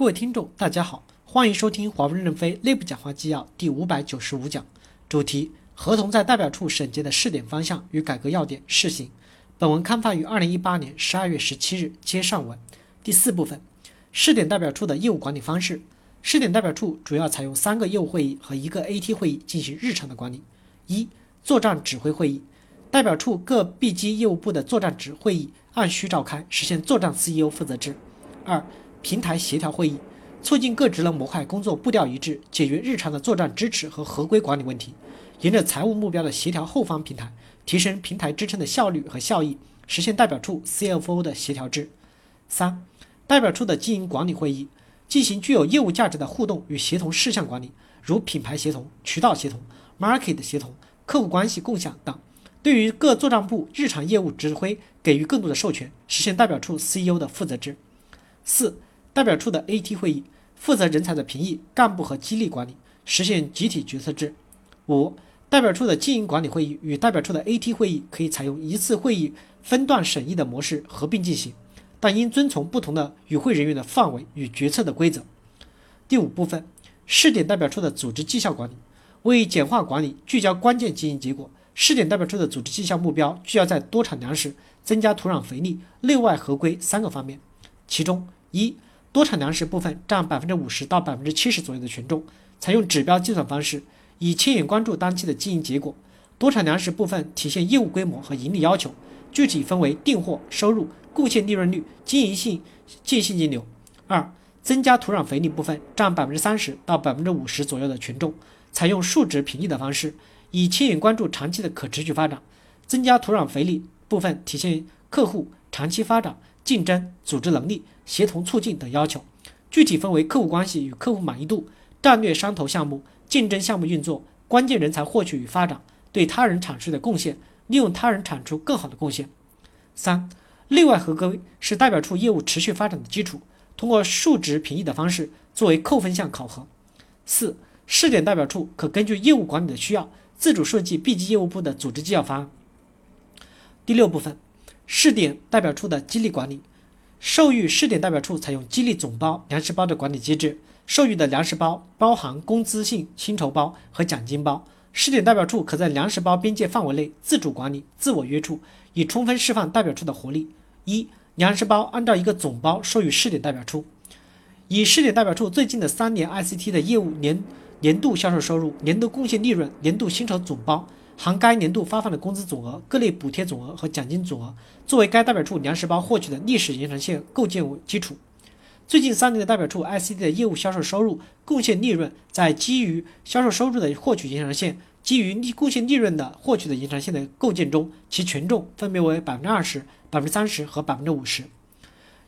各位听众，大家好，欢迎收听华为任正非内部讲话纪要第五百九十五讲，主题：合同在代表处审结的试点方向与改革要点试行。本文刊发于二零一八年十二月十七日，接上文。第四部分，试点代表处的业务管理方式。试点代表处主要采用三个业务会议和一个 AT 会议进行日常的管理。一、作战指挥会议，代表处各 B 机业务部的作战指会议按需召开，实现作战 CEO 负责制。二、平台协调会议，促进各职能模块工作步调一致，解决日常的作战支持和合规管理问题。沿着财务目标的协调后方平台，提升平台支撑的效率和效益，实现代表处 CFO 的协调制。三、代表处的经营管理会议，进行具有业务价值的互动与协同事项管理，如品牌协同、渠道协同、market 协同、客户关系共享等。对于各作战部日常业务指挥给予更多的授权，实现代表处 CEO 的负责制。四。代表处的 AT 会议负责人才的评议、干部和激励管理，实现集体决策制。五、代表处的经营管理会议与代表处的 AT 会议可以采用一次会议分段审议的模式合并进行，但应遵从不同的与会人员的范围与决策的规则。第五部分，试点代表处的组织绩效管理，为简化管理、聚焦关键经营结果，试点代表处的组织绩效目标聚焦在多产粮食、增加土壤肥力、内外合规三个方面，其中一。多产粮食部分占百分之五十到百分之七十左右的权重，采用指标计算方式，以亲眼关注当期的经营结果。多产粮食部分体现业务规模和盈利要求，具体分为订货、收入、贡献利润率、经营性、净现金流。二、增加土壤肥力部分占百分之三十到百分之五十左右的权重，采用数值评议的方式，以亲眼关注长期的可持续发展。增加土壤肥力部分体现客户长期发展。竞争、组织能力、协同促进等要求，具体分为客户关系与客户满意度、战略商投项目、竞争项目运作、关键人才获取与发展、对他人产出的贡献、利用他人产出更好的贡献。三、内外合规是代表处业务持续发展的基础，通过数值评议的方式作为扣分项考核。四、试点代表处可根据业务管理的需要，自主设计 B 级业务部的组织纪要方案。第六部分。试点代表处的激励管理，授予试点代表处采用激励总包粮食包的管理机制，授予的粮食包包含工资性薪酬包和奖金包。试点代表处可在粮食包边界范围内自主管理、自我约束，以充分释放代表处的活力。一、粮食包按照一个总包授予试点代表处，以试点代表处最近的三年 ICT 的业务年年度销售收入、年度贡献利润、年度薪酬总包。含该年度发放的工资总额、各类补贴总额和奖金总额，作为该代表处粮食包获取的历史延长线构建为基础。最近三年的代表处 ICD 的业务销售收入、贡献利润，在基于销售收入的获取延长线、基于利贡献利润的获取的延长线的构建中，其权重分别为百分之二十、百分之三十和百分之五十。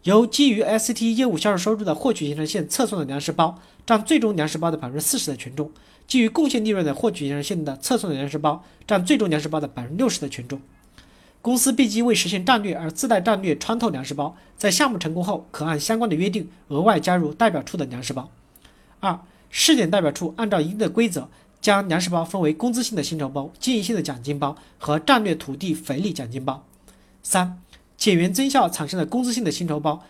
由基于 SCT 业务销售收入的获取延长线测算的粮食包，占最终粮食包的百分之四十的权重。基于贡献利润的获取延长线的测算的粮食包占最终粮食包的百分之六十的权重。公司 B 机为实现战略而自带战略穿透粮食包，在项目成功后可按相关的约定额外加入代表处的粮食包。二、试点代表处按照一定的规则将粮食包分为工资性的薪酬包、经营性的奖金包和战略土地肥力奖金包。三、减员增效产生的工资性的薪酬包，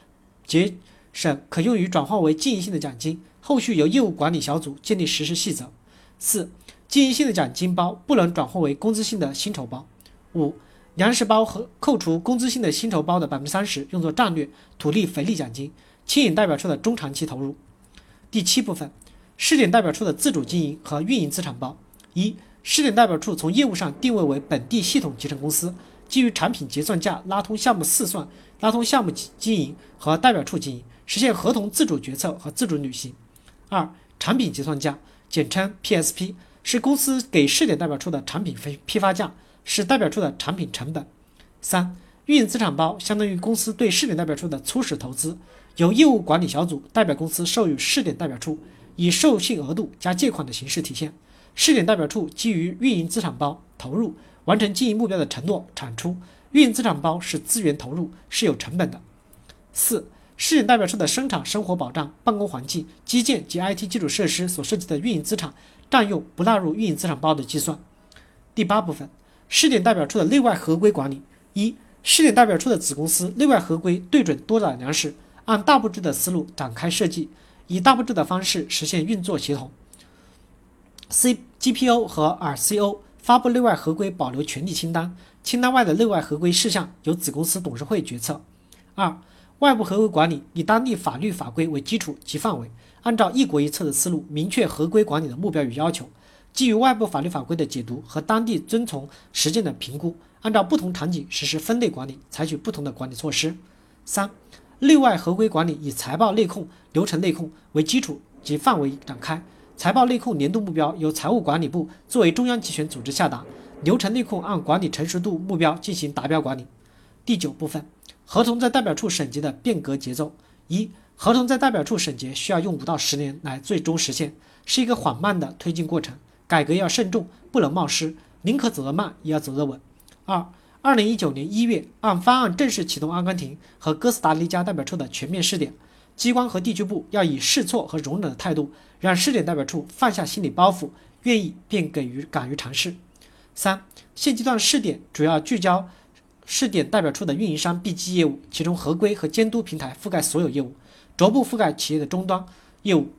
节省可用于转化为经营性的奖金，后续由业务管理小组建立实施细则。四、经营性的奖金包不能转化为工资性的薪酬包。五、粮食包和扣除工资性的薪酬包的百分之三十用作战略土地肥力奖金，牵引代表处的中长期投入。第七部分，试点代表处的自主经营和运营资产包。一、试点代表处从业务上定位为本地系统集成公司，基于产品结算价拉通项目试算、拉通项目经营和代表处经营，实现合同自主决策和自主履行。二、产品结算价。简称 PSP 是公司给试点代表处的产品分批发价，是代表处的产品成本。三、运营资产包相当于公司对试点代表处的初始投资，由业务管理小组代表公司授予试点代表处，以授信额度加借款的形式体现。试点代表处基于运营资产包投入完成经营目标的承诺产出。运营资产包是资源投入，是有成本的。四。试点代表处的生产生活保障、办公环境、基建及 IT 基础设施所涉及的运营资产占用不纳入运营资产包的计算。第八部分，试点代表处的内外合规管理。一、试点代表处的子公司内外合规对准多产粮食，按大布局的思路展开设计，以大部制的方式实现运作协同。C GPO 和 RCO 发布内外合规保留权利清单，清单外的内外合规事项由子公司董事会决策。二、外部合规管理以当地法律法规为基础及范围，按照一国一策的思路，明确合规管理的目标与要求，基于外部法律法规的解读和当地遵从实践的评估，按照不同场景实施分类管理，采取不同的管理措施。三、内外合规管理以财报内控、流程内控为基础及范围展开，财报内控年度目标由财务管理部作为中央集权组织下达，流程内控按管理成熟度目标进行达标管理。第九部分。合同在代表处审结的变革节奏：一、合同在代表处审结需要用五到十年来最终实现，是一个缓慢的推进过程。改革要慎重，不能冒失，宁可走得慢，也要走得稳。二、二零一九年一月，按方案正式启动阿根廷和哥斯达黎加代表处的全面试点，机关和地区部要以试错和容忍的态度，让试点代表处放下心理包袱，愿意便给予敢于尝试。三、现阶段试点主要聚焦。试点代表处的运营商 B 级业务，其中合规和监督平台覆盖所有业务，逐步覆盖企业的终端业务。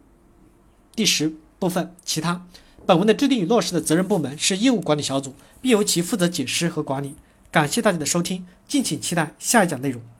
第十部分，其他。本文的制定与落实的责任部门是业务管理小组，并由其负责解释和管理。感谢大家的收听，敬请期待下一讲内容。